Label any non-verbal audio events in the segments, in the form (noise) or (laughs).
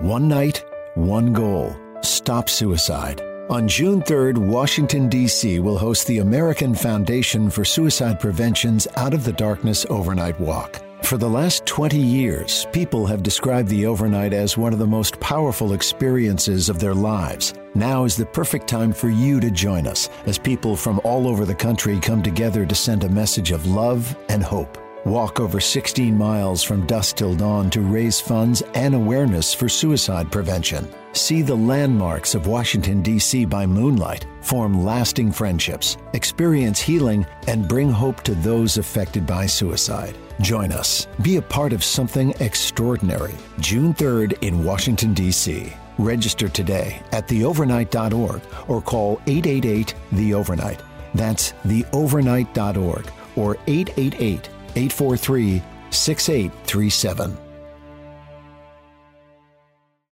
One night, one goal stop suicide. On June 3rd, Washington, D.C. will host the American Foundation for Suicide Prevention's Out of the Darkness Overnight Walk. For the last 20 years, people have described the overnight as one of the most powerful experiences of their lives. Now is the perfect time for you to join us as people from all over the country come together to send a message of love and hope. Walk over 16 miles from dusk till dawn to raise funds and awareness for suicide prevention. See the landmarks of Washington, D.C. by moonlight, form lasting friendships, experience healing, and bring hope to those affected by suicide. Join us. Be a part of something extraordinary. June 3rd in Washington, D.C. Register today at theovernight.org or call 888 The Overnight. That's theovernight.org or 888 843 6837.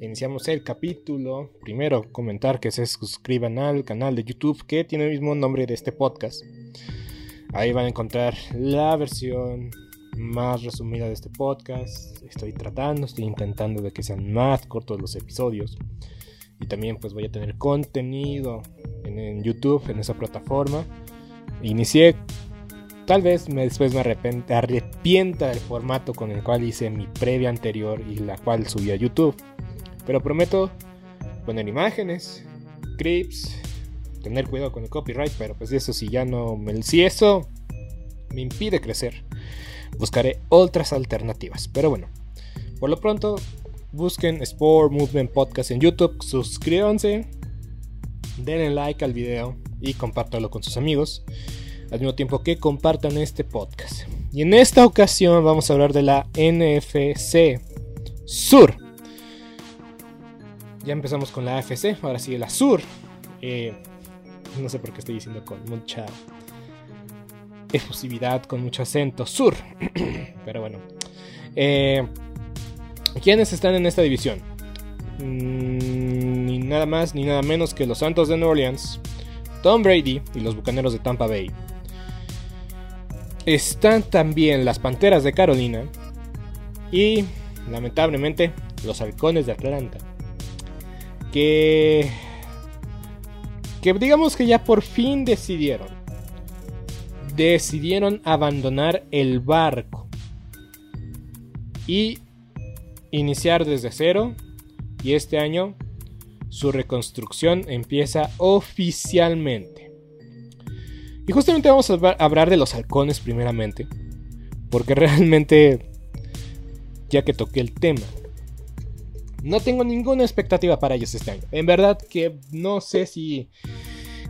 iniciamos el capítulo, primero comentar que se suscriban al canal de YouTube que tiene el mismo nombre de este podcast. Ahí van a encontrar la versión más resumida de este podcast. Estoy tratando, estoy intentando de que sean más cortos los episodios. Y también pues voy a tener contenido en, YouTube, en esa plataforma. Inicié, tal vez me, después me arrepienta del formato con el cual hice mi previa anterior y la cual subí a YouTube. Pero prometo poner imágenes, clips, tener cuidado con el copyright, pero pues eso si ya no me... Si eso me impide crecer, buscaré otras alternativas. Pero bueno, por lo pronto, busquen Sport Movement Podcast en YouTube, suscríbanse, denle like al video y compártalo con sus amigos, al mismo tiempo que compartan este podcast. Y en esta ocasión vamos a hablar de la NFC Sur ya empezamos con la AFC, ahora sí la Sur. Eh, no sé por qué estoy diciendo con mucha efusividad, con mucho acento, Sur. (clears throat) Pero bueno. Eh, ¿Quiénes están en esta división? Mm, ni nada más ni nada menos que los Santos de New Orleans, Tom Brady y los Bucaneros de Tampa Bay. Están también las Panteras de Carolina y, lamentablemente, los Halcones de Atlanta que que digamos que ya por fin decidieron. Decidieron abandonar el barco y iniciar desde cero. Y este año su reconstrucción empieza oficialmente. Y justamente vamos a hablar de los halcones primeramente, porque (laughs) realmente, ya que toqué el tema, no tengo ninguna expectativa para ellos este año. En verdad que no sé si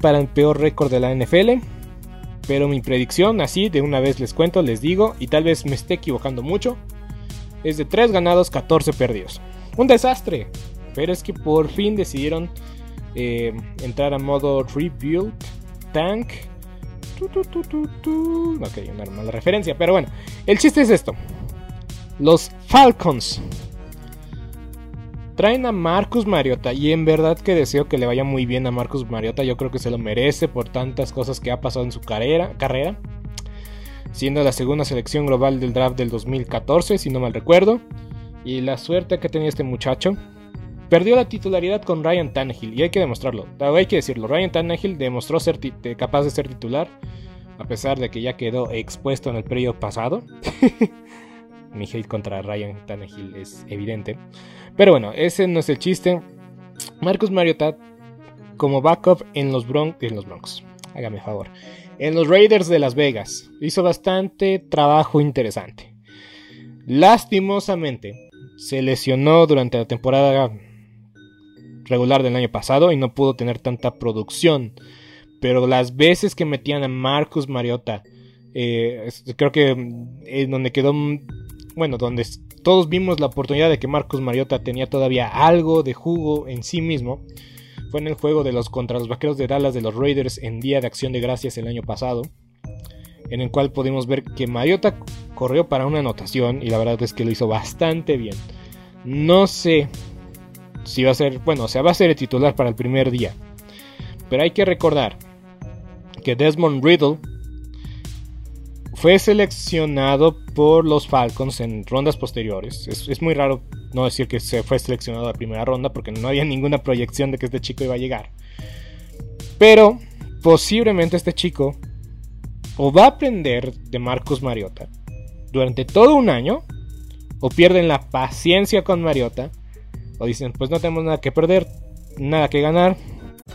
para el peor récord de la NFL. Pero mi predicción, así de una vez les cuento, les digo, y tal vez me esté equivocando mucho, es de 3 ganados, 14 perdidos. Un desastre. Pero es que por fin decidieron eh, entrar a modo Rebuild Tank. Ok, una mala referencia, pero bueno. El chiste es esto. Los Falcons Traen a Marcus Mariota y en verdad que deseo que le vaya muy bien a Marcus Mariota. Yo creo que se lo merece por tantas cosas que ha pasado en su carrera. carrera siendo la segunda selección global del draft del 2014, si no mal recuerdo. Y la suerte que tenía este muchacho. Perdió la titularidad con Ryan Tannehill y hay que demostrarlo. Hay que decirlo, Ryan Tannehill demostró ser capaz de ser titular a pesar de que ya quedó expuesto en el periodo pasado. (laughs) Mi hate contra Ryan Tannehill es evidente. Pero bueno, ese no es el chiste. Marcus Mariota como backup en los, Bron en los Broncos. Hágame favor. En los Raiders de Las Vegas. Hizo bastante trabajo interesante. Lastimosamente, se lesionó durante la temporada regular del año pasado y no pudo tener tanta producción. Pero las veces que metían a Marcus Mariota, eh, creo que es donde quedó, bueno, donde todos vimos la oportunidad de que Marcus Mariota tenía todavía algo de jugo en sí mismo. Fue en el juego de los contra los vaqueros de Dallas de los Raiders en Día de Acción de Gracias el año pasado. En el cual pudimos ver que Mariota corrió para una anotación y la verdad es que lo hizo bastante bien. No sé si va a ser, bueno, o sea, va a ser el titular para el primer día. Pero hay que recordar que Desmond Riddle fue seleccionado por los Falcons en rondas posteriores. Es, muy raro no decir que se fue seleccionado a primera ronda porque no había ninguna proyección de que este chico iba a llegar. Pero posiblemente este chico o va a aprender de Marcus Mariota durante todo un año o pierden la paciencia con Mariota o dicen pues no tenemos nada que perder, nada que ganar,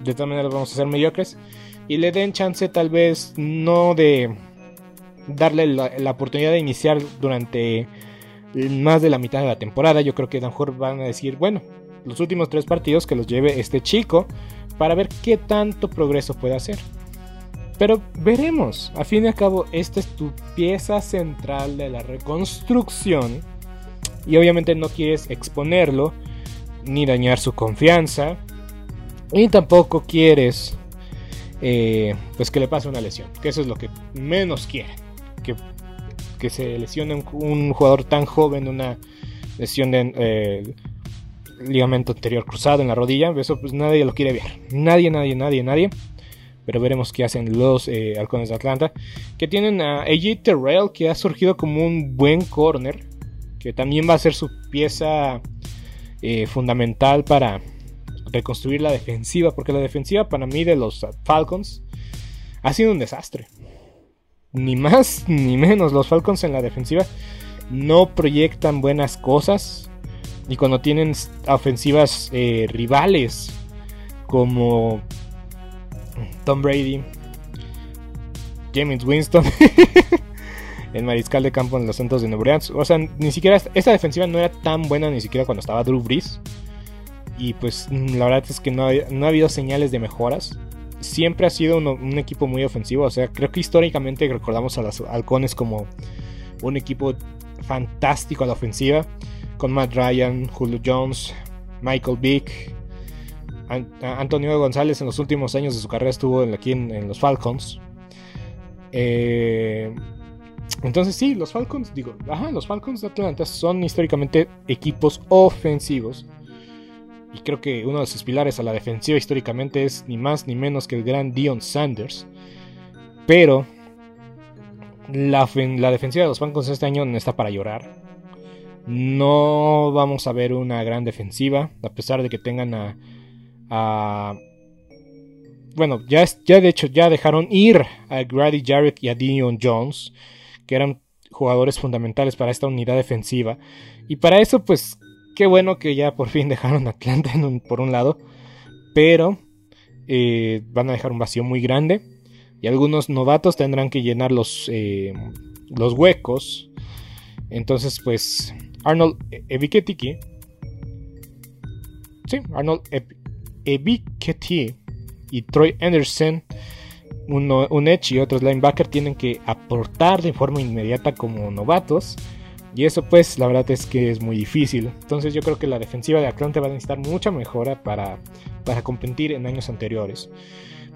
De todas maneras vamos a ser mediocres. Y le den chance tal vez no de darle la, oportunidad de iniciar durante más de la mitad de la temporada. Yo creo que a lo mejor van a decir, bueno, los últimos tres partidos que los lleve este chico para ver qué tanto progreso puede hacer. Pero veremos, a fin y al cabo, esta es tu pieza central de la reconstrucción. Y obviamente no quieres exponerlo, ni dañar su confianza, y tampoco quieres eh, pues que le pase una lesión, que eso es lo que menos quiere, que, que se lesione un, jugador tan joven, una lesión de eh, ligamento anterior cruzado en la rodilla, eso pues nadie lo quiere ver, nadie, nadie, nadie, nadie. Pero veremos qué hacen los eh, halcones de Atlanta. Que tienen a AJ Terrell, que ha surgido como un buen corner. Que también va a ser su pieza fundamental para, reconstruir la defensiva, porque la defensiva para mí de los Falcons ha sido un desastre. Ni más ni menos, los Falcons en la defensiva no proyectan buenas cosas. Y cuando tienen ofensivas eh, rivales como Tom Brady, James Winston, (laughs) el mariscal de campo en los Santos de Nueva O sea, ni siquiera esta defensiva no era tan buena ni siquiera cuando estaba Drew Brees. Y pues mm, la verdad es que no ha, habido señales de mejoras. Siempre ha sido un, equipo muy ofensivo. O sea, creo que históricamente recordamos a los halcones como un equipo fantástico a la ofensiva. Con Matt Ryan, Julio Jones, Michael Vick. Antonio González en los últimos años de su carrera estuvo aquí en, los Falcons. Eh, entonces sí, los Falcons, digo, ajá, los Falcons de Atlanta son históricamente equipos ofensivos y creo que uno de sus pilares a la defensiva históricamente es ni más ni menos que el gran Dion Sanders. Pero la, la defensiva de los Falcons este año no está para llorar. No vamos a ver una gran defensiva, a pesar de que tengan a... bueno, ya, ya de hecho ya dejaron ir a Grady Jarrett y a Dion Jones, que eran jugadores fundamentales para esta unidad defensiva. Y para eso, pues Qué bueno que ya por fin (laughs) dejaron Atlanta por un lado. Pero eh, van a dejar un vacío muy grande. Y algunos novatos tendrán que llenar los, eh, los huecos. Entonces, pues, Arnold Ebiketiki. Sí, Arnold Ebiketiki y Troy Anderson, uno, un edge y otros linebacker, tienen que aportar de forma inmediata como novatos. Y eso pues la verdad es que es muy difícil. Entonces yo creo que la defensiva de Atlanta va a necesitar mucha mejora para, para competir en años anteriores.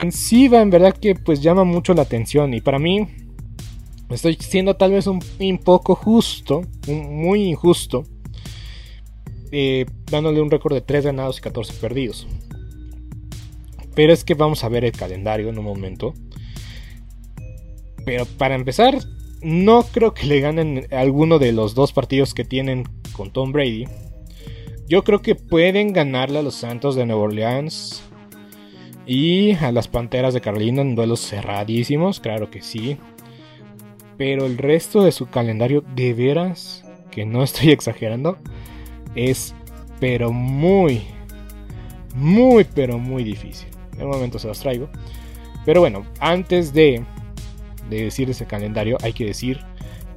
ofensiva en verdad que pues llama mucho la atención y para mí estoy siendo tal vez un, poco justo, muy injusto, eh, dándole un récord de 3 ganados y 14 perdidos. Pero es que vamos a ver el calendario en un momento. Pero para empezar, no creo que le ganen alguno de los dos partidos que tienen con Tom Brady. Yo creo que pueden ganarle a los Santos de Nueva Orleans y a las Panteras de Carolina en duelos cerradísimos, claro que sí. Pero el resto de su calendario, de veras, que no (laughs) estoy exagerando, es pero muy, muy, pero muy difícil. Un momento se los traigo. Pero bueno, antes de, de decir ese calendario, hay que decir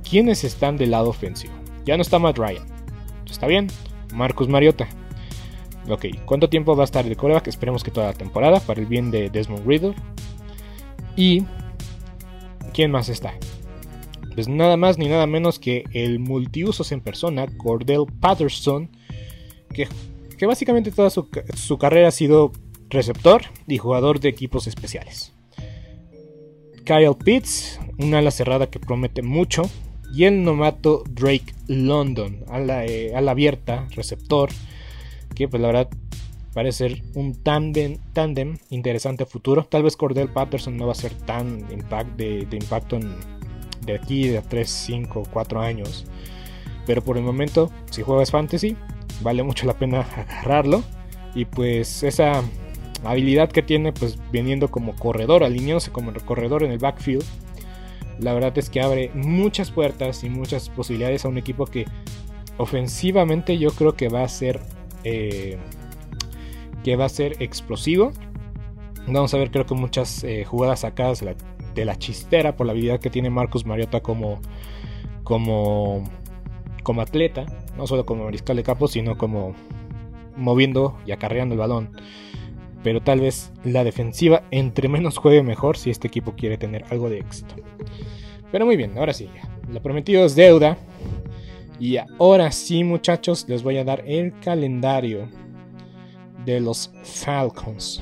quiénes están del lado ofensivo. Ya no está Matt Ryan. ¿Está bien? Marcus Mariota. Ok, ¿cuánto tiempo va a estar el coreback? Esperemos que toda la temporada, para el bien de Desmond Riddle. Y. ¿Quién más está? Pues nada más ni nada menos que el multiusos en persona, Cordell Patterson, que, que básicamente toda su, su carrera ha sido receptor y jugador de equipos especiales. Kyle Pitts, una ala cerrada que promete mucho. Y el novato Drake London, ala, eh, ala abierta, receptor, que pues la verdad parece ser un tandem, tandem interesante futuro. Tal vez Cordell Patterson no va a ser tan impact de, impacto de aquí de 3, 5, 4 años. Pero por el momento, si juegas fantasy, vale mucho la pena agarrarlo. Y pues esa habilidad que tiene, pues viniendo como corredor, alineándose como corredor en el backfield, la verdad es que abre muchas puertas y muchas posibilidades a un equipo que ofensivamente yo creo que va a ser eh, que va a ser explosivo. Vamos a ver creo que muchas eh, jugadas sacadas de la, chistera por la habilidad que tiene Marcus Mariota como como como atleta, no solo como mariscal de campo, sino como moviendo y acarreando el balón pero tal vez la defensiva entre menos juegue mejor si este equipo quiere tener algo de éxito. Pero muy bien, ahora sí, ya. lo prometido es deuda. Y ahora sí, muchachos, les voy a dar el calendario de los Falcons.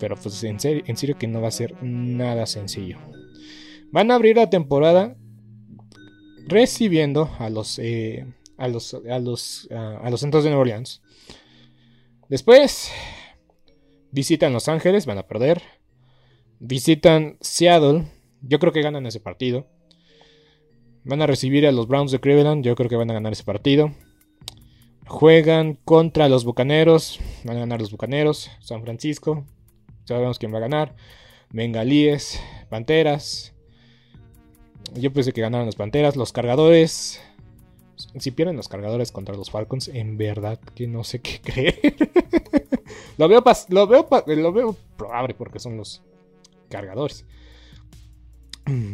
Pero pues en serio, que no va a ser nada sencillo. Van a abrir la temporada recibiendo a los eh, a los a los a los Santos de Nueva Orleans. Después visitan Los Ángeles, van a perder. Visitan Seattle, yo creo que ganan ese partido. Van a recibir a los Browns de Cleveland, yo creo que van a ganar ese partido. Juegan contra los Bucaneros, van a ganar los Bucaneros. San Francisco, sabemos quién va a ganar. Bengalíes, Panteras. Yo pensé que ganaron las Panteras. Los cargadores. Si pierden los cargadores contra los Falcons, en verdad que no sé qué (laughs) creer. lo, veo lo, veo probable porque son los cargadores.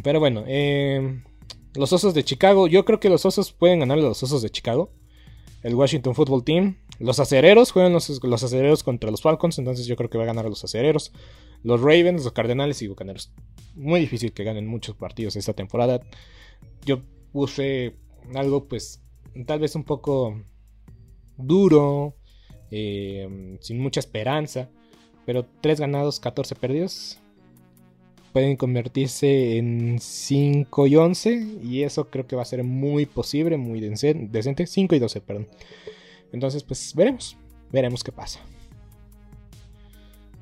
Pero bueno, eh, los Osos de Chicago. Yo creo que los Osos pueden ganar a los Osos de Chicago. El Washington Football Team. Los acereros juegan los, los, acereros contra los Falcons. Entonces yo creo que va a ganar a los acereros. Los Ravens, los Cardenales y Bucaneros. Muy difícil que ganen muchos partidos esta temporada. Yo puse algo, pues, tal vez un poco duro. Eh, sin mucha esperanza. Pero 3 ganados, 14 perdidos. Pueden convertirse en 5 y 11. Y eso creo que va a ser muy posible, muy decente. 5 y 12, perdón. Entonces, pues veremos. Veremos qué pasa.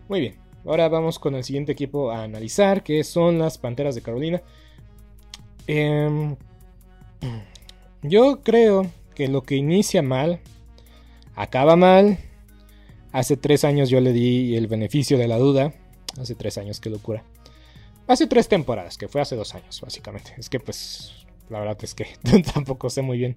Muy bien. Ahora vamos con el siguiente equipo a analizar, que son las Panteras de Carolina. Eh, yo creo que lo que inicia mal, acaba mal. Hace tres años yo le di el beneficio de la duda. Hace tres años, qué locura. Hace tres temporadas, que fue hace dos años, básicamente. Es que pues, la verdad es que (laughs) tampoco sé muy bien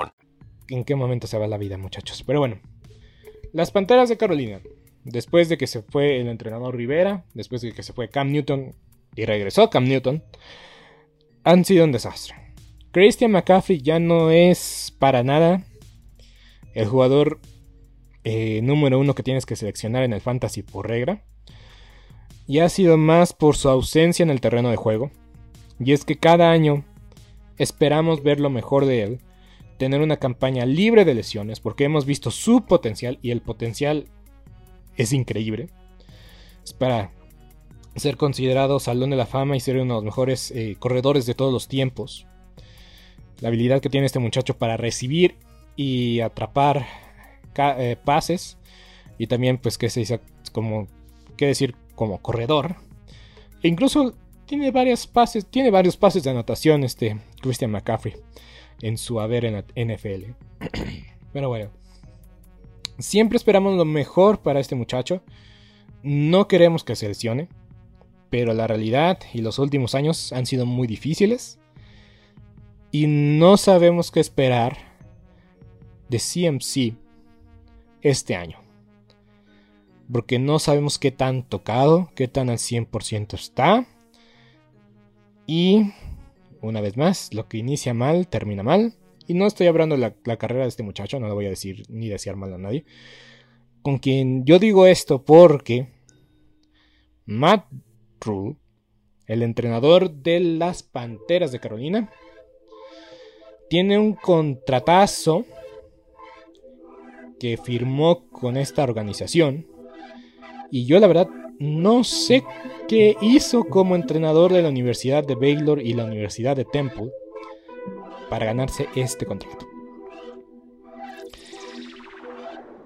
en qué momento se va la vida, muchachos. Pero bueno, las Panteras de Carolina, después de que se fue el entrenador Rivera, después de que se fue Cam Newton y regresó Cam Newton, han sido un desastre. Christian McCaffrey ya no es para nada el jugador eh, número uno que tienes que seleccionar en el fantasy por regla. Y ha sido más por su ausencia en el terreno de juego. Y es que cada año esperamos ver lo mejor de él tener una campaña libre de lesiones, porque hemos visto su potencial y el potencial es increíble. Es para ser considerado Salón de la Fama y ser uno de los mejores eh, corredores de todos los tiempos. La habilidad que tiene este muchacho para recibir y atrapar eh, pases. Y también, pues, que se dice como, qué decir, como corredor. E incluso tiene varios pases, tiene varios pases de anotación este Christian McCaffrey en su haber en la NFL. Pero bueno, siempre esperamos lo mejor para este muchacho. No queremos que se lesione, pero la realidad y los últimos años han sido muy difíciles. Y no sabemos qué esperar de CMC este año. Porque no sabemos qué tan tocado, qué tan al 100% está. Y una vez más, lo que inicia mal, termina mal. Y no estoy hablando de la, carrera de este muchacho, no lo voy a decir ni desear mal a nadie. Con quien yo digo esto porque Matt Rule, el entrenador de las Panteras de Carolina, tiene un contratazo que firmó con esta organización. Y yo la verdad no sé qué hizo como entrenador de la Universidad de Baylor y la Universidad de Temple para ganarse este contrato.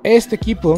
Este equipo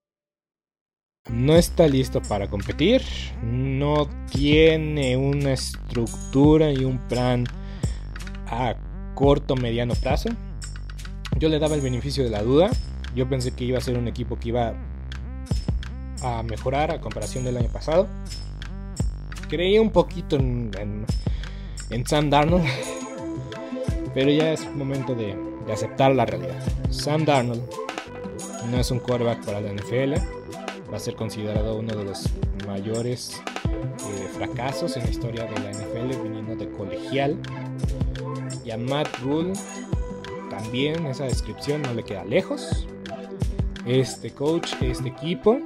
no está listo para competir, no tiene una estructura y un plan a corto mediano plazo. Yo le daba el beneficio de la duda. Yo pensé que iba a ser un equipo que iba a mejorar a comparación del año pasado. Creí un poquito en, en, Sam Darnold. (laughs) Pero ya es momento de, aceptar la realidad. Sam Darnold no es un quarterback para la NFL. Va a ser considerado uno de los mayores eh, fracasos en la historia de la NFL viniendo de colegial. Y a Matt Rule también esa descripción no le queda lejos. Este coach, este equipo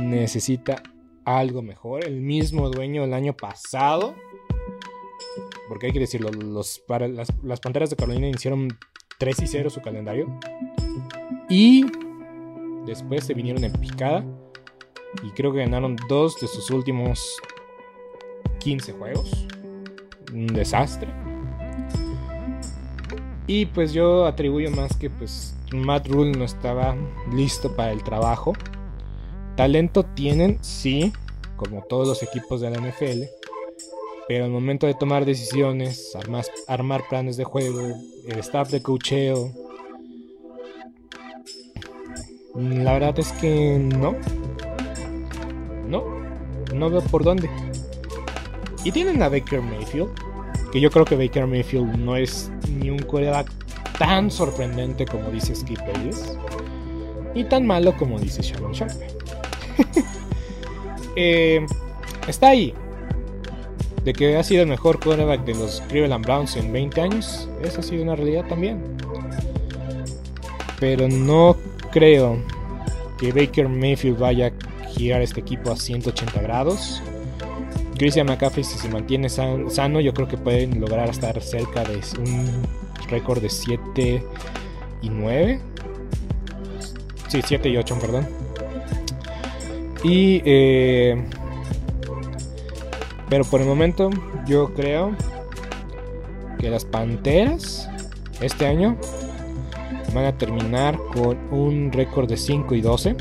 necesita algo mejor. El mismo dueño el año pasado porque hay que decirlo, los, las, las Panteras de Carolina iniciaron 3 y 0 su calendario. Y después se vinieron en picada. Y creo que ganaron dos de sus últimos 15 juegos. Un desastre. Y pues yo atribuyo más que pues Matt Rule no estaba listo para el trabajo. Talento tienen, sí, como todos los equipos de la NFL pero al momento de tomar decisiones, armar, armar planes de juego, el staff de cocheo, la verdad es que no. No, no veo por dónde. Y tienen a Baker Mayfield, que yo creo que Baker Mayfield no es ni un coreback tan sorprendente como dice Skip Bayless, ni tan malo como dice Shannon Sharp. (laughs) Eh, está ahí, de que ha sido el mejor quarterback de los Cleveland Browns en 20 años, esa ha sido una realidad también. Pero no creo que Baker Mayfield vaya a girar este equipo a 180 grados. Christian McCaffrey, si se mantiene sano, yo creo que pueden lograr estar cerca de un récord de 7 y 9. Sí, 7 y 8, perdón. Y eh, pero por el momento yo creo que las Panteras este año van a terminar con un récord de 5 y 12.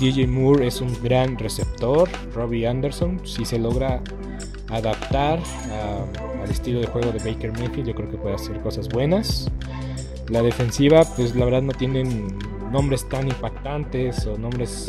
DJ Moore es un gran receptor. Robbie Anderson, si se logra adaptar al estilo de juego de Baker Mayfield, yo creo que puede hacer cosas buenas. La defensiva, pues la verdad no tienen nombres tan impactantes o nombres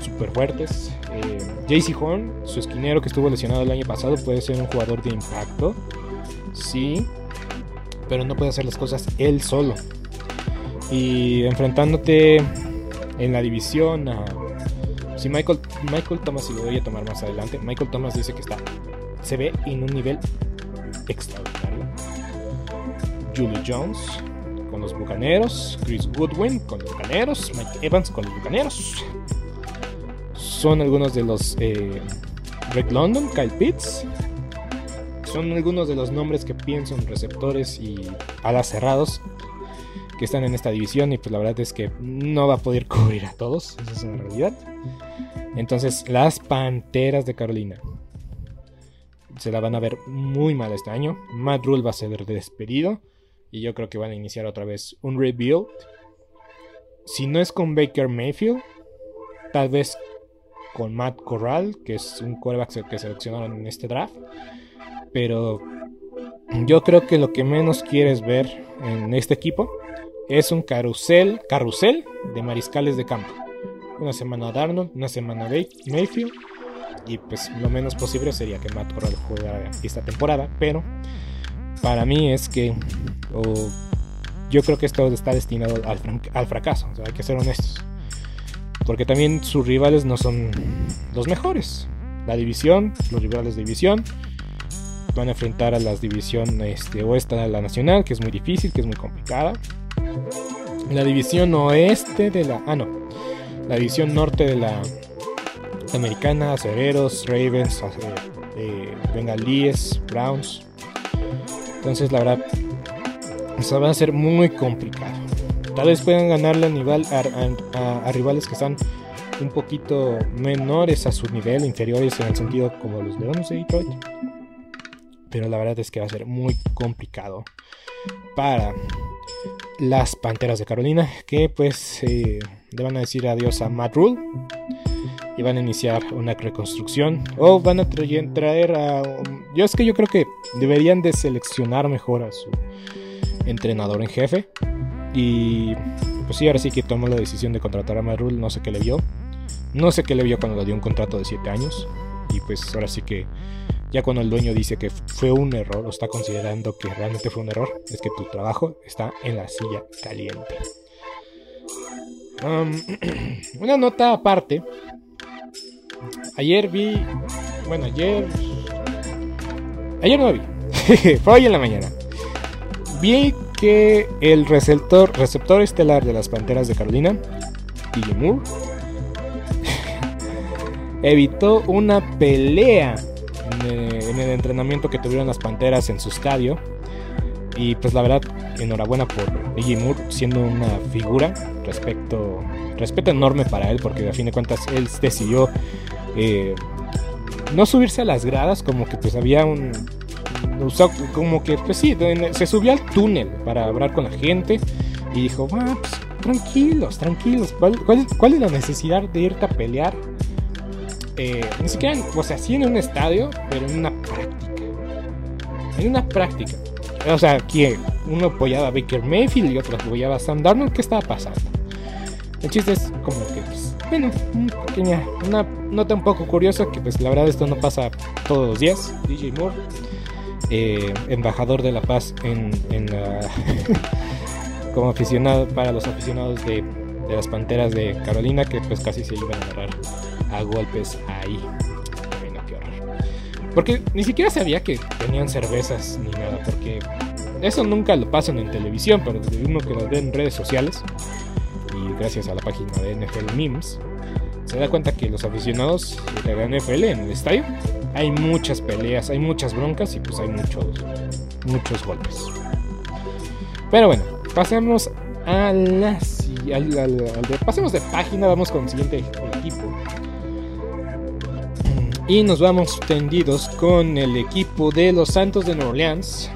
Super fuertes. Eh, JC Horn, su esquinero que estuvo lesionado el año pasado, puede ser un jugador de impacto. Sí, pero no puede hacer las cosas él solo. Y enfrentándote en la división a. Si Michael, Michael Thomas, y lo voy a tomar más adelante, Michael Thomas dice que está. Se ve en un nivel extraordinario. Julie Jones, con los Bucaneros, Chris Goodwin con los Bucaneros, Mike Evans con los Bucaneros. Son algunos de los eh, Greg London, Kyle Pitts. Son algunos de los nombres que pienso en receptores y alas cerrados que están en esta división y pues la verdad es que no va a poder (laughs) cubrir a todos, esa es una realidad. Entonces las Panteras de Carolina se la van a ver muy mal este año. Matt Rule va a ser despedido. Y yo creo que van a iniciar otra vez un rebuild. Si no es con Baker Mayfield, tal vez con Matt Corral, que es un quarterback que seleccionaron en este draft. Pero yo creo que lo que menos quieres ver en este equipo es un carrusel, carrusel de mariscales de campo. Una semana Darnold, una semana Mayfield. Y pues lo menos posible sería que Matt Corral jugara esta temporada. Pero para mí es que yo creo que esto está destinado al, fracaso. hay que ser honestos. Porque también sus rivales no son los mejores. La división, los rivales de división, van a enfrentar a las divisiones este, oeste de la nacional, que es muy difícil, que es muy complicada. La división oeste de la. Ah, no. La división norte de la americana, Acereros, Ravens, eh, Bengalíes, Browns. Entonces, la verdad, eso va a ser muy complicado. Tal vez puedan ganarle a, nivel, a, rivales que están un poquito menores a su nivel, inferiores en el sentido como los Leones de Detroit. Pero la verdad es que va a ser muy complicado para las Panteras de Carolina, que pues eh, le van a decir adiós a Matt Rule y van a iniciar una reconstrucción o van a traer a... Yo es que yo creo que deberían de seleccionar mejor a su entrenador en jefe y pues sí, ahora sí que tomó la decisión de contratar a Matt Rule, no sé qué le vio. No sé qué le vio cuando le dio un contrato de 7 años. Y pues ahora sí que ya cuando el dueño dice que fue un error o está considerando que realmente fue un error, es que tu trabajo está en la silla caliente. (clears throat) una nota aparte. Ayer vi. Bueno, ayer. Ayer no vi. (laughs) fue hoy en la mañana. Vi que el receptor, receptor estelar de las Panteras de Carolina, DJ Moore, (laughs) evitó una pelea en el, entrenamiento que tuvieron las Panteras en su estadio. Y pues la verdad, enhorabuena por DJ Moore siendo una figura. Respecto, respeto enorme para él porque a fin de cuentas él decidió eh, no subirse a las gradas como que pues había un como que, pues sí, se subió al túnel para hablar con la gente y dijo, ah, pues, tranquilos, tranquilos, ¿Cuál, cuál, es la necesidad de irte a pelear? Eh, ni siquiera, o sea, sí en un estadio, pero en una práctica. En una práctica. O sea, que uno apoyaba a Baker Mayfield y otro apoyaba a Sam Darnold, ¿qué estaba pasando? El chiste es como que, pues, bueno, una pequeña, una nota un poco curiosa que pues la verdad esto no pasa todos los días. DJ Moore eh, embajador de la paz en, (laughs) como aficionado para los aficionados de, las Panteras de Carolina que pues casi se iban a agarrar a golpes ahí. Porque ni siquiera sabía que tenían cervezas ni nada, porque eso nunca lo pasan en televisión, pero desde uno que lo ve en redes sociales y gracias a la página de NFL Memes, se da cuenta que los aficionados de la NFL en el estadio hay muchas peleas, hay muchas broncas y pues hay muchos, muchos golpes. Pero bueno, pasemos a la pasemos de página, vamos con el siguiente equipo. Y nos vamos tendidos con el equipo de los Santos de Nueva Orleans.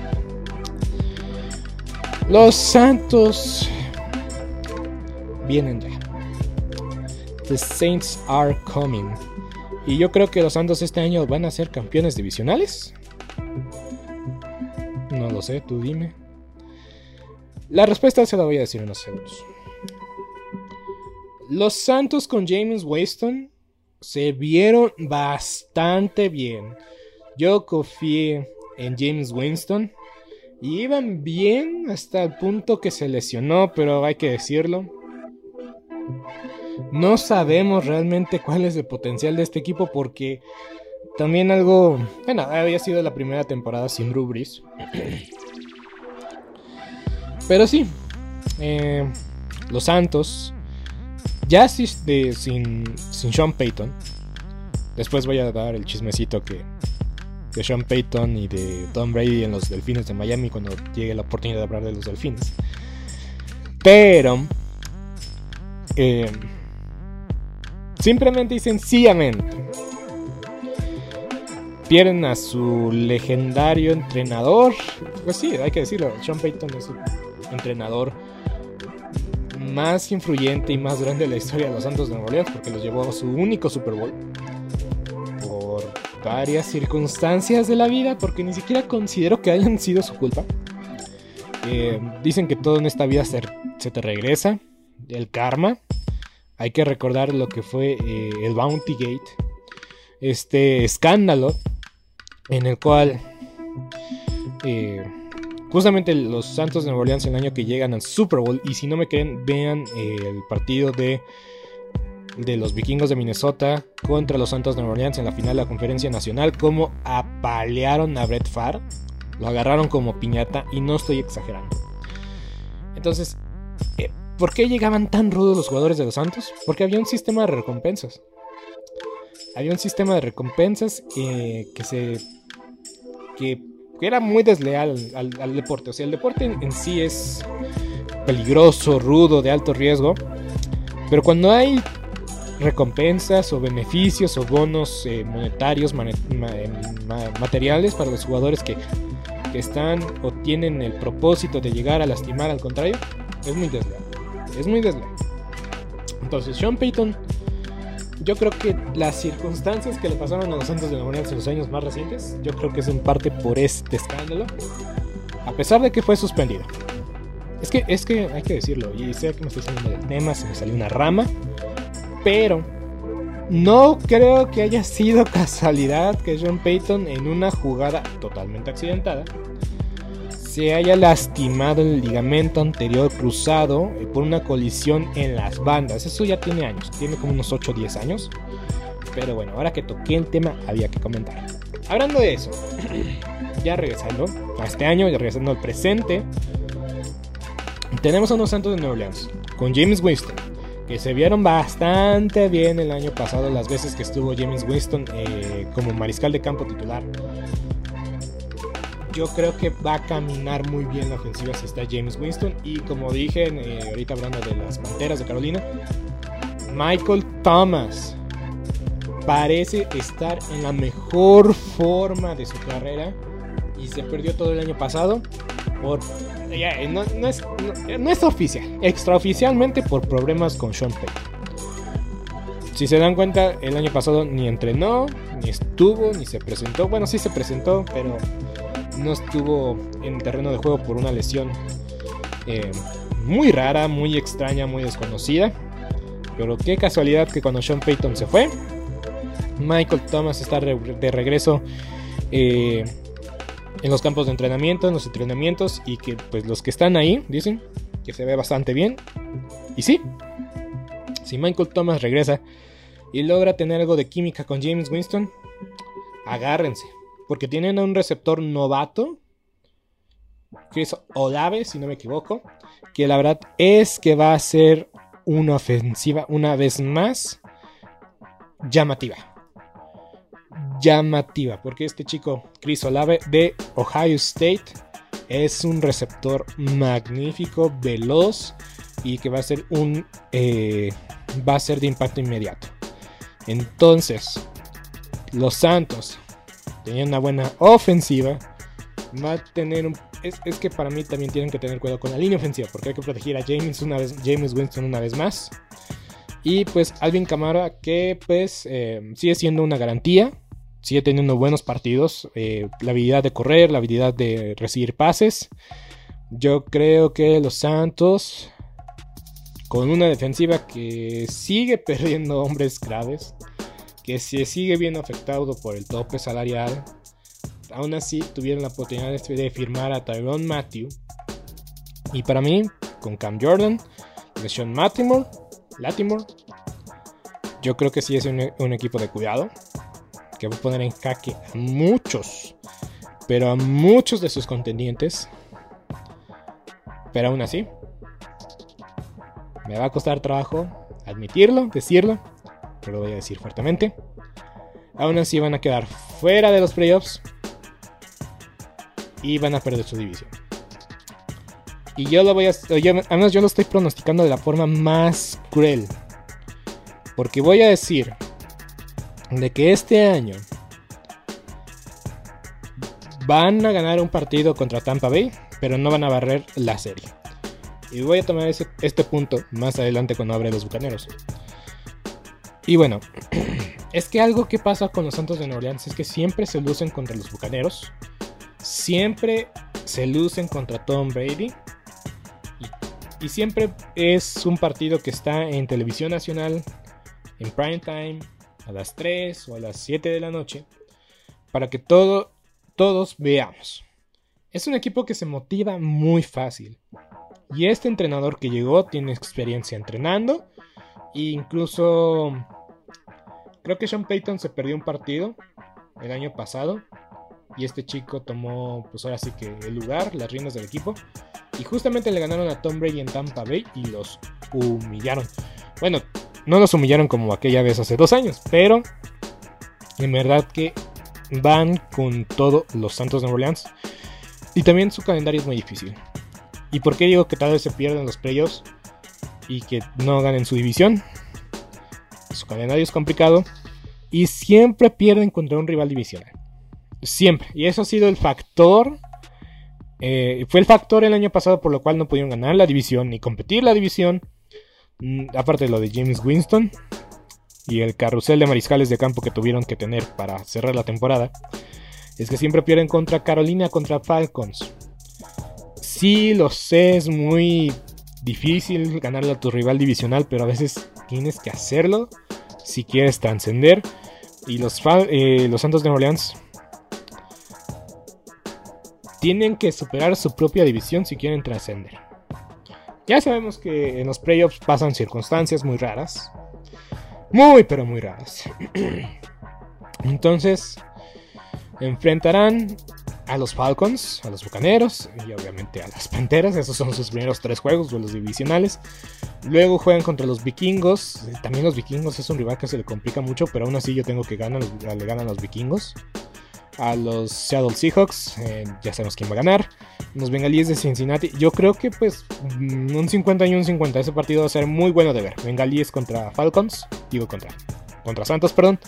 Los Santos vienen ya. The Saints are coming. Y yo creo que los Santos este año van a ser campeones divisionales. No lo sé, tú dime. La respuesta se la voy a decir en unos segundos. Los Santos con James Waston se vieron bastante bien. Yo confié en James Winston. Y iban bien hasta el punto que se lesionó, pero hay que decirlo. No sabemos realmente cuál es el potencial de este equipo porque también algo, bueno, había sido la primera temporada sin Drew (clears throat) Pero sí, eh, los Santos, ya sin, sin Sean Payton, después voy a dar el chismecito que de Sean Payton y de Tom Brady en los Delfines de Miami cuando llegue la oportunidad de hablar de los Delfines. Pero... Eh, Simplemente y sencillamente pierden a su legendario entrenador. Pues sí, hay que decirlo. Sean Payton es el entrenador más influyente y más grande de la historia de los Santos de Nueva Orleans porque los llevó a su único Super Bowl. Por varias circunstancias de la vida, porque ni siquiera considero que hayan sido su culpa. Eh, dicen que todo en esta vida se, te regresa, el karma. Hay que recordar lo que fue eh, el Bounty Gate, este escándalo en el cual eh, justamente los Santos de Nueva Orleans el año que llegan al Super Bowl, y si no me creen, vean el partido de de los vikingos de Minnesota contra los Santos de Nueva Orleans en la final de la conferencia nacional, como apalearon a Brett Favre, lo agarraron como piñata y no estoy exagerando. Entonces, eh, ¿por qué llegaban tan rudos los jugadores de los Santos? Porque había un sistema de recompensas. Había un sistema de recompensas eh, que se. Que, era muy desleal al, deporte. O sea, el deporte en sí es peligroso, rudo, de alto riesgo. Pero cuando hay recompensas o beneficios o bonos eh, monetarios, eh, materiales para los jugadores que, están o tienen el propósito de llegar a lastimar al contrario, es muy desleal. Es muy desleal. Entonces, Sean Payton, yo creo que las circunstancias que le pasaron a los Santos de Nueva Orleans en los años más recientes, yo creo que es en parte por este escándalo, a pesar de que fue suspendido. Es que, es que hay que decirlo, y sé que me estoy saliendo del tema, se me salió una rama, pero no creo que haya sido (laughs) casualidad que John Payton en una jugada totalmente accidentada se haya lastimado el ligamento anterior cruzado por una colisión en las bandas. Eso ya tiene años, tiene como unos 8 o 10 años. Pero bueno, ahora que toqué el tema había que comentar. Hablando de eso, (clears throat) ya regresando a este año, ya regresando al presente, tenemos a unos Santos de Nueva Orleans con James Winston, que se vieron bastante bien el año pasado las veces que estuvo James Winston eh, como mariscal de campo titular. Yo creo que va a caminar muy bien la ofensiva si está James Winston. Y como dije eh, ahorita hablando de las Panteras de Carolina, Michael Thomas parece estar en la mejor forma de su carrera y se perdió todo el año pasado por no, es, no, es, oficial, extraoficialmente por problemas con Sean Payton. Si se dan cuenta, el año pasado ni entrenó, ni estuvo, ni se presentó. Bueno, sí se presentó, pero no estuvo en terreno de juego por una lesión eh, muy rara, muy extraña, muy desconocida. Pero qué casualidad que cuando Sean Payton se fue, Michael Thomas está de regreso. Eh, en los campos de entrenamiento, en los entrenamientos y que pues los que están ahí dicen que se ve bastante bien. Y sí, si Michael Thomas regresa y logra tener algo de química con James Winston, agárrense, porque tienen a un receptor novato, Chris Olave, si no me equivoco, que la verdad es que va a ser una ofensiva una vez más llamativa llamativa, porque este chico, Chris Olave de Ohio State, es un receptor magnífico, veloz y que va a ser un eh, va a ser de impacto inmediato. Entonces, los Santos tenían una buena ofensiva, va a tener un es, que para mí también tienen que tener cuidado con la línea ofensiva porque hay que proteger a James una vez James Winston una vez más y pues Alvin Camara que pues eh, sigue siendo una garantía sigue teniendo buenos partidos. Eh, la habilidad de correr, la habilidad de recibir pases. Yo creo que los Santos, con una defensiva que sigue (laughs) perdiendo hombres graves, que se sigue viendo afectado por el tope salarial, aún así tuvieron la oportunidad de firmar a Tyrone Matthew. Y para mí, con Cam Jordan, Sean Latimore, Latimore, yo creo que sí es un equipo de cuidado que va a poner en jaque a muchos, pero a muchos de sus contendientes. Pero aún así, me va a costar trabajo admitirlo, decirlo, pero lo voy a decir fuertemente. Aún así van a quedar fuera de los playoffs y van a perder su división. Y yo lo voy a. además, yo lo estoy pronosticando de la forma más cruel. Porque voy a decir de que este año van a ganar un partido contra Tampa Bay, pero no van a barrer la serie. Y voy a tomar este punto más adelante cuando abre los bucaneros. Y bueno, (clears throat) es que algo que pasa con los Santos de Nueva Orleans es que siempre se lucen contra los Bucaneros. Siempre se lucen contra Tom Brady. Y, siempre es un partido que está en televisión nacional, en prime time, a las 3 o a las 7 de la noche, para que todo, todos veamos. Es un equipo que se motiva muy fácil. Y este entrenador que llegó tiene experiencia entrenando. E incluso creo que Sean Payton se perdió un partido el año pasado. Y este chico tomó, pues ahora sí que el lugar, las riendas del equipo. Y justamente le ganaron a Tom Brady en Tampa Bay y los humillaron. Bueno, no los humillaron como aquella vez hace dos años, pero en verdad que van con todos los Santos de Orleans. Y también su calendario es muy difícil. ¿Y por qué digo que tal vez se pierden los playoffs y que no ganen su división? Su calendario es complicado y siempre pierden contra un rival divisional. Siempre. Y eso ha sido el factor. Eh, fue el factor el año pasado por lo cual no pudieron ganar la división ni competir la división. Mm, aparte de lo de James Winston y el carrusel de mariscales de campo que tuvieron que tener para cerrar la temporada. Es que siempre pierden contra Carolina, contra Falcons. Sí, lo sé, es muy difícil ganarle a tu rival divisional, pero a veces tienes que hacerlo si quieres trascender. Y los, eh, los Santos de Orleans tienen que superar su propia división si quieren trascender. Ya sabemos que en los playoffs pasan circunstancias muy raras. Muy, pero muy raras. (clears throat) Entonces, enfrentarán a los Falcons, a los Bucaneros y obviamente a las Panteras. Esos son sus primeros tres juegos, los divisionales. Luego juegan contra los Vikingos. También los Vikingos es un rival que se le complica mucho, pero aún así yo tengo que ganar, le ganan los Vikingos. A los Seattle Seahawks, eh, ya sabemos quién va a ganar. Los Bengalíes de Cincinnati, yo creo que pues un 50 y un 50. Ese partido va a ser muy bueno de ver. Bengalíes contra Falcons, digo contra, contra Santos, perdón.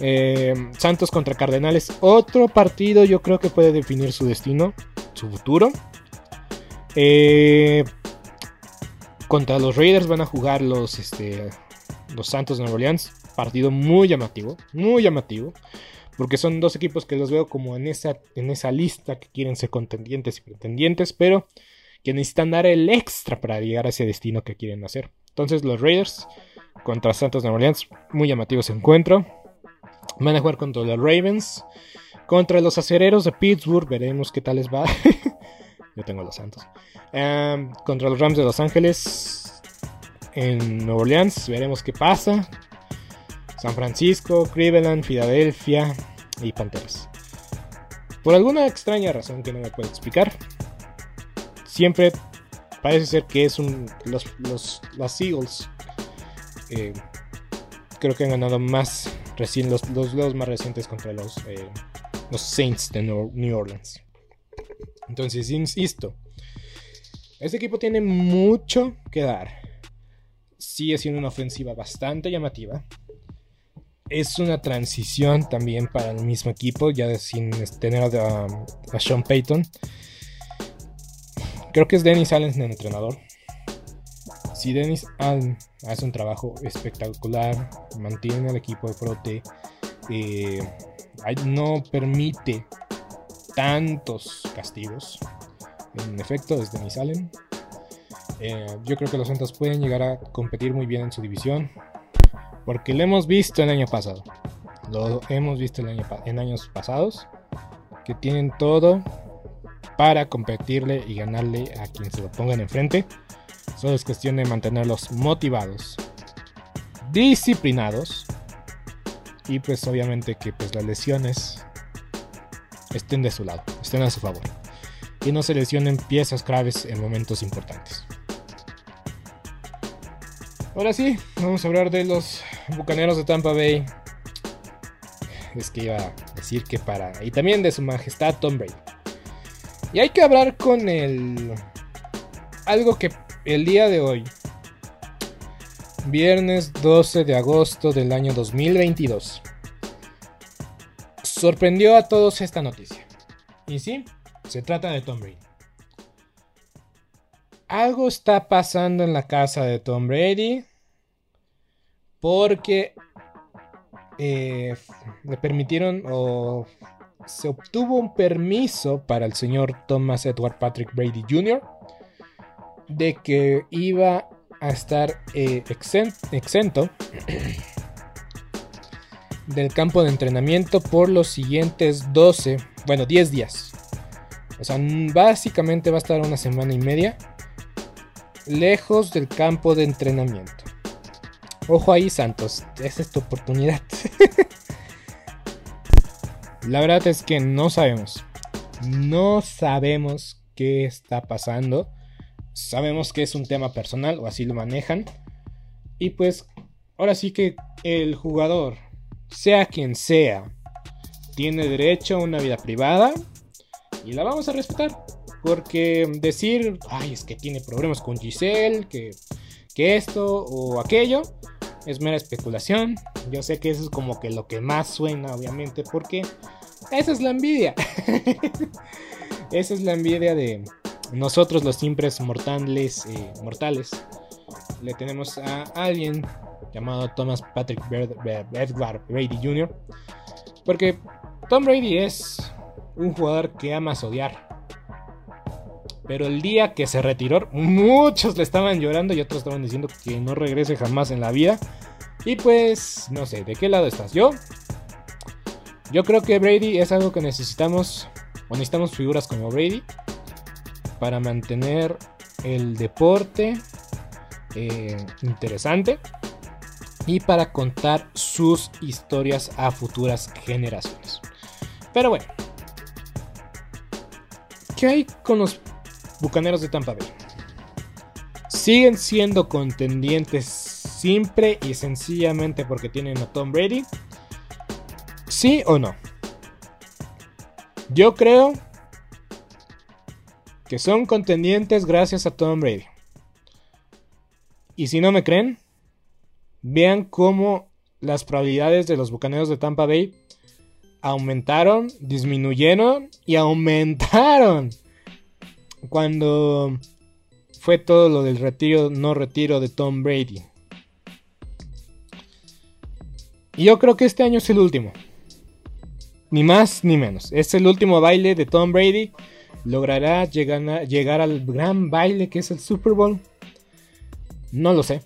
Eh, Santos contra Cardenales. Otro partido yo creo que puede definir su destino, su futuro. Eh, contra los Raiders van a jugar los, este, los Santos de Nueva Orleans. Partido muy llamativo, muy llamativo. Porque son dos equipos que los veo como en esa, en esa lista que quieren ser contendientes y pretendientes, pero que necesitan dar el extra para llegar a ese destino que quieren hacer. Entonces los Raiders contra Santos de Nueva Orleans, muy llamativo ese encuentro. Van a jugar contra los Ravens. Contra los acereros de Pittsburgh. Veremos qué tal les va. (laughs) Yo tengo los Santos. Em, contra los Rams de Los Ángeles. En Nueva Orleans. Veremos qué pasa. San Francisco, Cleveland, Filadelfia y Panteras. Por alguna extraña razón que no me puedo explicar. Siempre parece ser que es un. Los, los, Eagles. Eh, creo que han ganado más recién los, los más recientes contra los, eh, los Saints de New Orleans. Entonces, insisto, este equipo tiene mucho que dar. Sigue siendo una ofensiva bastante llamativa. Es una transición también para el mismo equipo, ya sin tener a, Sean Payton. Creo que es Dennis Allen el entrenador. Si Dennis Allen hace un trabajo espectacular, mantiene al equipo de frote, eh, no permite tantos castigos. En efecto, desde Dennis Allen. Eh, yo creo que los Santos pueden llegar a competir muy bien en su división. Porque lo hemos visto el año pasado. Lo hemos visto en años pasados. Que tienen todo para competirle y ganarle a quien se lo pongan enfrente. Solo es cuestión de mantenerlos motivados, disciplinados y pues obviamente que pues las lesiones estén de su lado, estén a su favor. Y no se lesionen piezas claves en momentos importantes. Ahora sí, vamos a hablar de los bucaneros de Tampa Bay. Es que iba a decir que para. Y también de su majestad Tom Brady. Y hay que hablar con el. Algo que el día de hoy, viernes 12 de agosto del año 2022, sorprendió a todos esta noticia. Y sí, se trata de Tom Brady. Algo está pasando en la casa de Tom Brady. Porque eh, le permitieron o se obtuvo un permiso para el señor Thomas Edward Patrick Brady Jr. de que iba a estar eh, exento del campo de entrenamiento por los siguientes 12, bueno, 10 días. O sea, básicamente va a estar una semana y media lejos del campo de entrenamiento. Ojo ahí, Santos, esa es tu oportunidad. (laughs) La verdad es que no sabemos. No sabemos qué está pasando. Sabemos que es un tema personal o así lo manejan. Y pues ahora sí que el jugador, sea quien sea, tiene derecho a una vida privada y la vamos a respetar. Porque decir, ay, es que tiene problemas con Giselle, que, que esto o aquello, es mera especulación. Yo sé que eso es como que lo que más suena, obviamente, porque esa es la envidia. (laughs) esa es la envidia de nosotros los simples mortales, eh, mortales. Le tenemos a alguien llamado Thomas Patrick Edward Brady Jr. Porque Tom Brady es un jugador que ama odiar. Pero el día que se retiró, muchos le estaban llorando y otros estaban diciendo que no regrese jamás en la vida. Y pues, no sé, ¿de qué lado estás? Yo. Yo creo que Brady es algo que necesitamos, o necesitamos figuras como Brady, para mantener el deporte eh, interesante y para contar sus historias a futuras generaciones. Pero bueno, ¿qué hay con los Bucaneros de Tampa Bay. Siguen siendo contendientes simple y sencillamente porque tienen a Tom Brady. ¿Sí o no? Yo creo que son contendientes gracias a Tom Brady. Y si no me creen, vean cómo las probabilidades de los Bucaneros de Tampa Bay aumentaron, disminuyeron y aumentaron cuando fue todo lo del retiro, no retiro de Tom Brady. Y yo creo que este año es el último. Ni más ni menos. Es el último baile de Tom Brady. ¿Logrará llegar, llegar al gran baile que es el Super Bowl? No lo sé.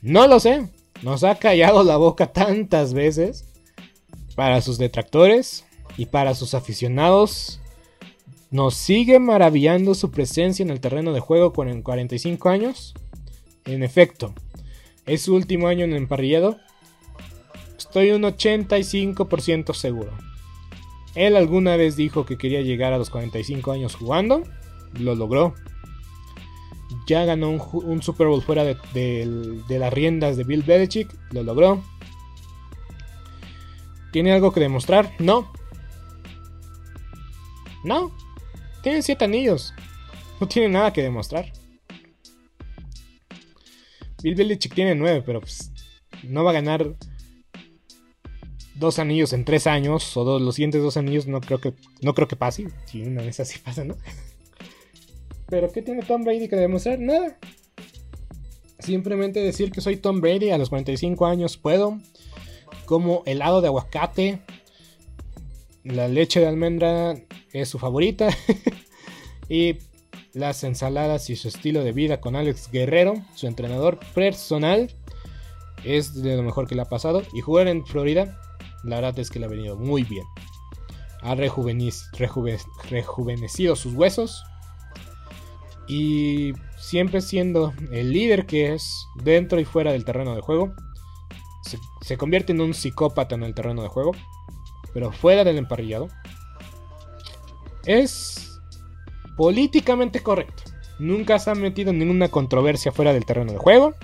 No lo sé. Nos ha callado la boca tantas veces. Para sus detractores y para sus aficionados nos sigue maravillando su presencia en el terreno de juego con 45 años. En efecto, es su último año en el emparrillado. Estoy un 85% seguro. Él alguna vez dijo que quería llegar a los 45 años jugando. Lo logró. Ya ganó un, Super Bowl fuera de, las riendas de Bill Belichick. Lo logró. ¿Tiene algo que demostrar? No. No. Tiene siete anillos. No tiene nada que demostrar. Bill Belichick tiene nueve, pero pues, no va a ganar dos anillos en tres años o los siguientes dos anillos no creo que no creo que pase. Si una vez así (laughs) pasa, ¿no? Pero ¿qué tiene Tom Brady que demostrar? Nada. Simplemente decir que soy Tom Brady a los 45 años puedo. Como helado de aguacate. La leche de almendra es su favorita. (laughs) y las ensaladas y su estilo de vida con Alex Guerrero, su entrenador personal, es de lo mejor que le ha pasado. Y jugar en Florida, la verdad es que le ha venido muy bien. Ha rejuvenecido sus huesos. Y siempre siendo el líder que es dentro y fuera del terreno de juego. se convierte en un psicópata en el terreno de juego. Pero fuera del emparrillado. Es políticamente correcto. Nunca se ha metido en ninguna controversia fuera del terreno de juego.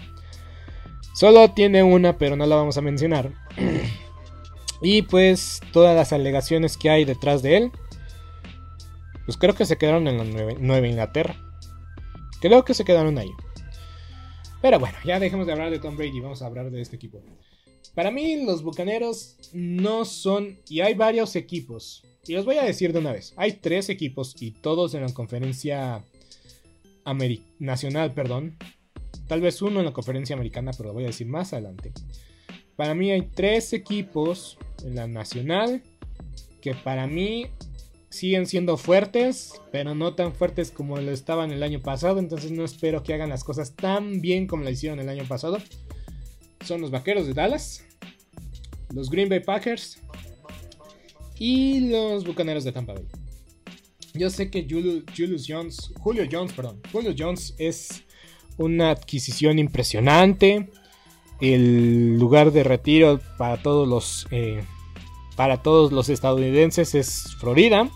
Solo tiene una, pero no la vamos a mencionar. (clears throat) y pues todas las alegaciones que hay detrás de él. Pues creo que se quedaron en la Nueva, Inglaterra. Creo que se quedaron ahí. Pero bueno, ya dejemos de hablar de Tom Brady. Vamos a hablar de este equipo. Para mí, los bucaneros no son. Y hay varios equipos y os voy a decir de una vez, hay tres equipos y todos en la conferencia nacional, perdón, tal vez uno en la conferencia americana, pero lo voy a decir más adelante. Para mí hay tres equipos en la nacional que para mí siguen siendo fuertes, pero no tan fuertes como lo estaban el año pasado. Entonces no espero que hagan las cosas tan bien como lo hicieron el año pasado. Son los Vaqueros de Dallas, los Green Bay Packers y los Bucaneros de Tampa Bay. Yo sé que Julius Jones, Julio Jones, perdón, Julio Jones es una adquisición impresionante. El lugar de retiro para todos los eh, para todos los estadounidenses es Florida.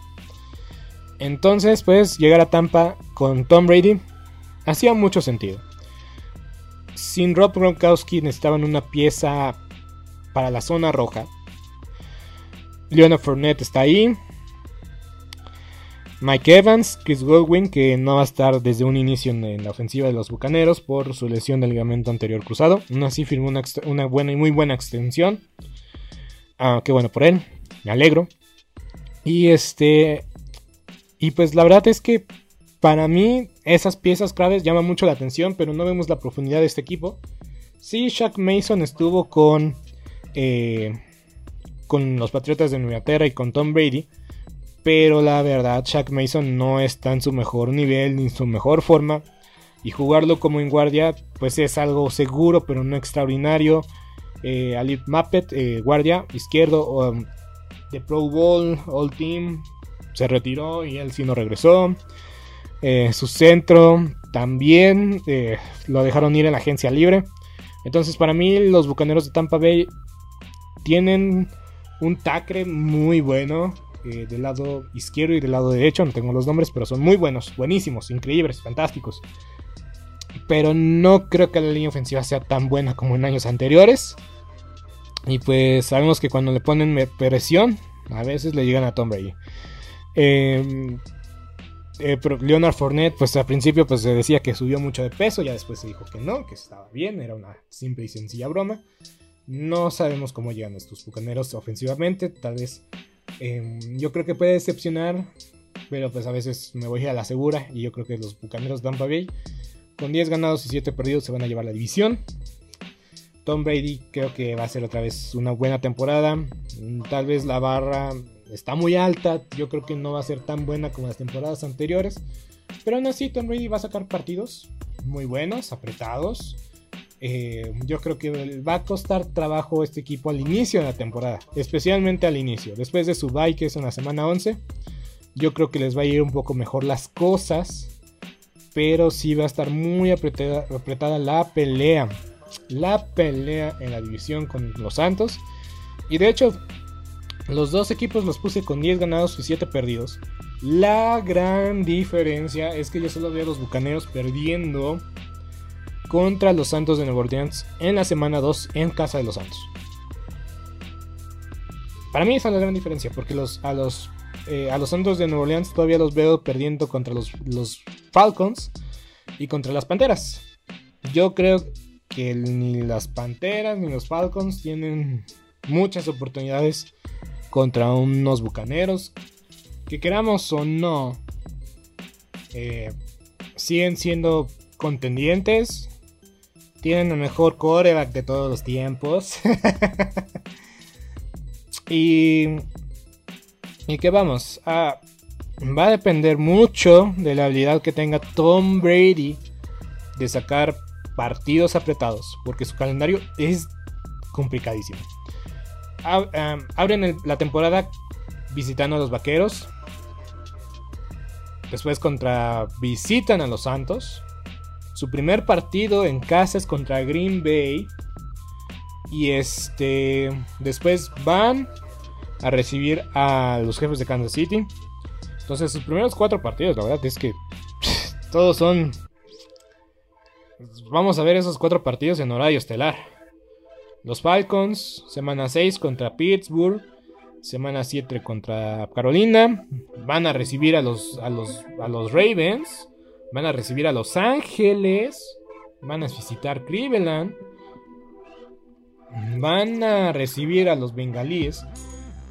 Entonces, pues llegar a Tampa con Tom Brady hacía mucho sentido. Sin Rob Gronkowski necesitaban una pieza para la zona roja. Leonard Fournette está ahí. Mike Evans, Chris Godwin, que no va a estar desde un inicio en, la ofensiva de los Bucaneros por su lesión del ligamento anterior cruzado. Aún así firmó una, buena y muy buena extensión. Ah, qué bueno por él. Me alegro. Y este. Y pues la verdad es que para mí esas piezas claves llaman mucho la atención, pero no vemos la profundidad de este equipo. Sí, Shaq Mason estuvo con. Eh, con los Patriotas de Inglaterra y con Tom Brady. Pero la verdad, Shaq Mason no está en su mejor nivel ni en su mejor forma. Y jugarlo como en guardia, pues es algo seguro, pero no extraordinario. Eh, Alip Mappet, eh, guardia izquierdo um, de Pro Bowl, All Team, se retiró y él sí no regresó. Eh, su centro también lo dejaron ir en la agencia libre. Entonces, para mí, los bucaneros de Tampa Bay tienen un tacre muy bueno. Eh, del lado izquierdo y del lado derecho. No tengo los nombres, pero son muy buenos, buenísimos, increíbles, fantásticos. Pero no creo que la línea ofensiva sea tan buena como en años anteriores. Y pues sabemos que cuando le ponen presión, a veces le llegan a Tom Brady. Em, eh, Leonard Fournette, pues al principio pues se decía que subió mucho de peso, ya después se dijo que no, que estaba bien, era una simple y sencilla broma. No sabemos cómo llegan estos bucaneros ofensivamente, tal vez Em, yo creo que puede decepcionar, pero pues a veces me voy a la segura y yo creo que los Bucaneros Tampa Bay con 10 ganados y 7 perdidos se van a llevar la división. Tom Brady creo que va a ser otra vez una buena temporada. Mm, tal vez la barra está muy alta. Yo creo que no va a ser tan buena como las temporadas anteriores. Pero aún así Tom Brady va a sacar partidos muy buenos, apretados. Eh, yo creo que va a costar trabajo este equipo al inicio de la temporada, especialmente al inicio. Después de su bye, que es en la semana 11, yo creo que les va a ir un poco mejor las cosas, pero sí va a estar muy apretada, apretada la pelea. La pelea en la división con los Santos. Y de hecho, los dos equipos los puse con 10 ganados y 7 perdidos. La gran diferencia es que yo solo veo a los bucaneros perdiendo contra los Santos de Nueva Orleans en la semana 2 en casa de los Santos. Para mí esa es la gran diferencia, porque los, a, los, eh, a los Santos de Nueva Orleans todavía los veo perdiendo contra los, los Falcons y contra las Panteras. Yo creo que ni las Panteras ni los Falcons tienen muchas oportunidades contra unos Bucaneros que queramos o no, eh, siguen siendo contendientes tienen el mejor coreback de todos los tiempos. (laughs) y. Y que vamos. va a depender mucho de la habilidad que tenga Tom Brady de sacar partidos apretados. Porque su calendario es complicadísimo. abren la temporada visitando a los vaqueros. Después contra visitan a los Santos. Su primer partido en casa es contra Green Bay. Y este. Después van a recibir a los jefes de Kansas City. Entonces, sus primeros cuatro partidos, la verdad es que todos son. Vamos a ver esos cuatro partidos en horario estelar. Los Falcons, semana 6 contra Pittsburgh, semana 7 contra Carolina. Van a recibir a los, a los, a los Ravens. Van a recibir a Los Ángeles. Van a visitar Cleveland. Van a recibir a los bengalíes.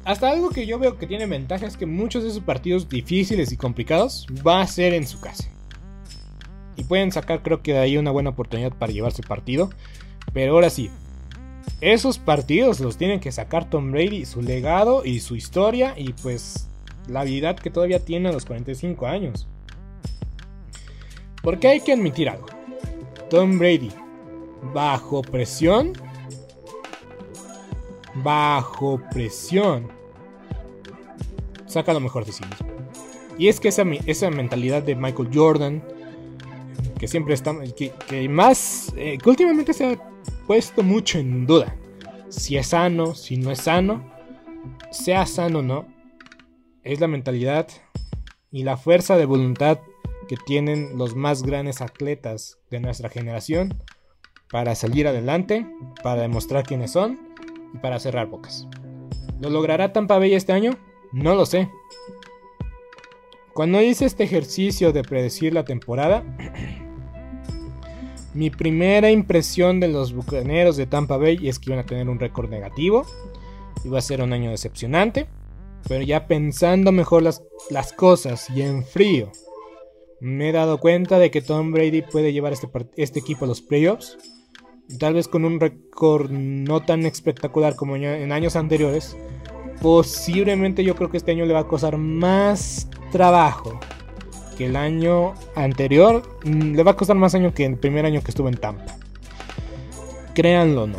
Hasta algo que yo veo que tiene ventaja es que muchos de esos partidos difíciles y complicados va a ser en su casa. Y pueden sacar creo que de ahí una buena oportunidad para llevarse partido. Pero ahora sí, esos partidos los tienen que sacar Tom Brady, su legado y su historia y pues la habilidad que todavía tiene a los 45 años. Porque hay que admitir algo. Tom Brady, bajo presión, bajo presión, saca lo mejor de sí mismo. Y es que esa, esa mentalidad de Michael Jordan, que siempre está, que, más, eh, que últimamente se ha puesto mucho en duda. Si es sano, si no es sano, sea sano o no, es la mentalidad y la fuerza de voluntad que tienen los más grandes atletas de nuestra generación para salir adelante, para demostrar quiénes son y para cerrar bocas. ¿Lo logrará Tampa Bay este año? No lo sé. Cuando hice este ejercicio de predecir la temporada, (clears throat) mi primera impresión de los bucaneros de Tampa Bay es que iban a tener un récord negativo. Iba a ser un año decepcionante. Pero ya pensando mejor las, las cosas y en frío, me he dado cuenta de que Tom Brady puede llevar este, este equipo a los playoffs. Tal vez con un récord no tan espectacular como en años anteriores. Posiblemente yo creo que este año le va a costar más trabajo que el año anterior. Mm, le va a costar más año que el primer año que estuvo en Tampa. Créanlo o no.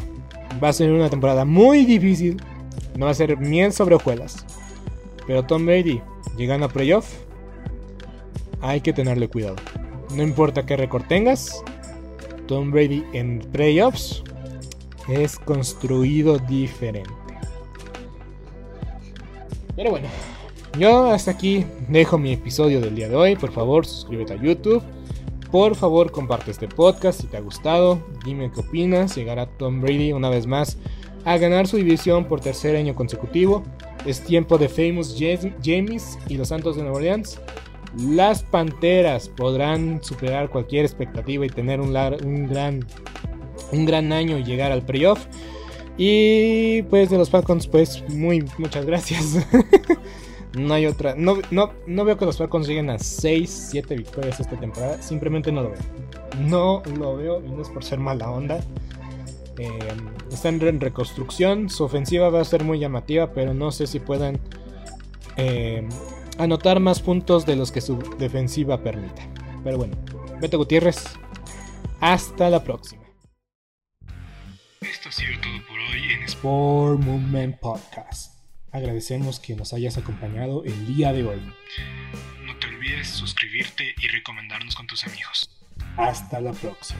Va a ser una temporada muy difícil. No va a ser miel sobre hojuelas. Pero Tom Brady, llegando a playoff, hay que tenerle cuidado. No importa qué récord tengas, Tom Brady en playoffs es construido diferente. Pero bueno, yo hasta aquí dejo mi episodio del día de hoy. Por favor, suscríbete a YouTube. Por favor, comparte este podcast si te ha gustado. Dime qué opinas. Llegará Tom Brady una vez más a ganar su división por tercer año consecutivo. Es tiempo de Famous James y los Santos de Nueva Orleans. Las Panteras podrán superar cualquier expectativa y tener un, gran, un gran año y llegar al playoff. Y pues de los Falcons, pues muy muchas gracias. (laughs) no hay otra. No, no, no veo que los Falcons lleguen a 6, 7 victorias esta temporada. Simplemente no lo veo. No lo veo y no es por ser mala onda. Eh, están en reconstrucción. Su ofensiva va a ser muy llamativa, pero no sé si puedan eh, anotar más puntos de los que su defensiva permita. Pero bueno, Beto Gutiérrez. Hasta la próxima. Esto ha sido todo por hoy en Sport Movement Podcast. Agradecemos que nos hayas acompañado el día de hoy. No te olvides suscribirte y recomendarnos con tus amigos. Hasta la próxima.